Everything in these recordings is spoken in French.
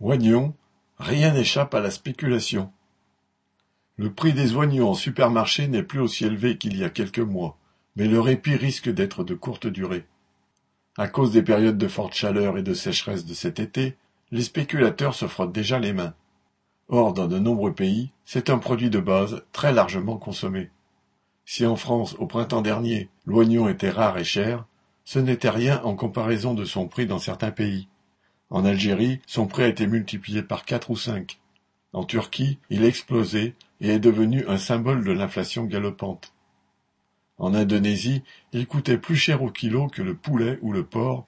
Oignons, rien n'échappe à la spéculation. Le prix des oignons en supermarché n'est plus aussi élevé qu'il y a quelques mois, mais le répit risque d'être de courte durée. À cause des périodes de forte chaleur et de sécheresse de cet été, les spéculateurs se frottent déjà les mains. Or, dans de nombreux pays, c'est un produit de base très largement consommé. Si en France, au printemps dernier, l'oignon était rare et cher, ce n'était rien en comparaison de son prix dans certains pays. En Algérie, son prix a été multiplié par quatre ou cinq. En Turquie, il a explosé et est devenu un symbole de l'inflation galopante. En Indonésie, il coûtait plus cher au kilo que le poulet ou le porc,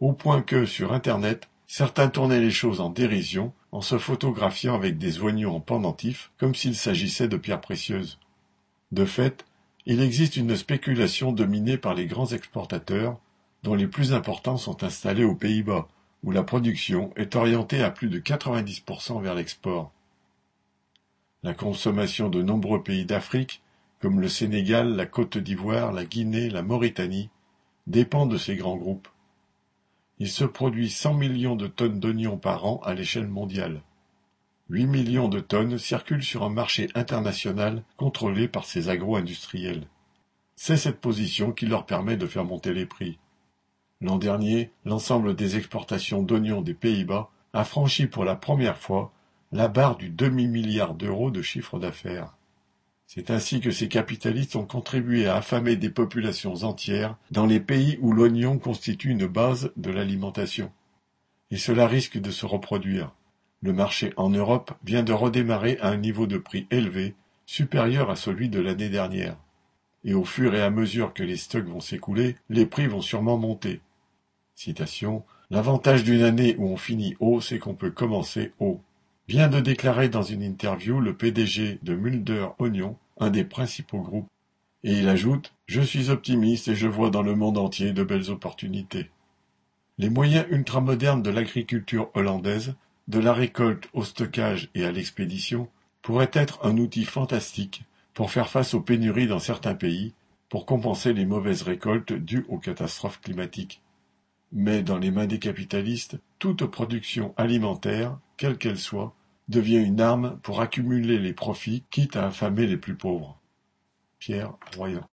au point que, sur Internet, certains tournaient les choses en dérision en se photographiant avec des oignons en pendentif comme s'il s'agissait de pierres précieuses. De fait, il existe une spéculation dominée par les grands exportateurs, dont les plus importants sont installés aux Pays-Bas, où la production est orientée à plus de 90% vers l'export. La consommation de nombreux pays d'Afrique, comme le Sénégal, la Côte d'Ivoire, la Guinée, la Mauritanie, dépend de ces grands groupes. Il se produit 100 millions de tonnes d'oignons par an à l'échelle mondiale. 8 millions de tonnes circulent sur un marché international contrôlé par ces agro-industriels. C'est cette position qui leur permet de faire monter les prix. L'an dernier, l'ensemble des exportations d'oignons des Pays-Bas a franchi pour la première fois la barre du demi-milliard d'euros de chiffre d'affaires. C'est ainsi que ces capitalistes ont contribué à affamer des populations entières dans les pays où l'oignon constitue une base de l'alimentation. Et cela risque de se reproduire. Le marché en Europe vient de redémarrer à un niveau de prix élevé, supérieur à celui de l'année dernière. Et au fur et à mesure que les stocks vont s'écouler, les prix vont sûrement monter. L'avantage d'une année où on finit haut, c'est qu'on peut commencer haut. Vient de déclarer dans une interview le PDG de Mulder Oignon, un des principaux groupes. Et il ajoute Je suis optimiste et je vois dans le monde entier de belles opportunités. Les moyens ultramodernes de l'agriculture hollandaise, de la récolte au stockage et à l'expédition, pourraient être un outil fantastique pour faire face aux pénuries dans certains pays, pour compenser les mauvaises récoltes dues aux catastrophes climatiques. Mais dans les mains des capitalistes, toute production alimentaire, quelle qu'elle soit, devient une arme pour accumuler les profits quitte à affamer les plus pauvres. Pierre Royan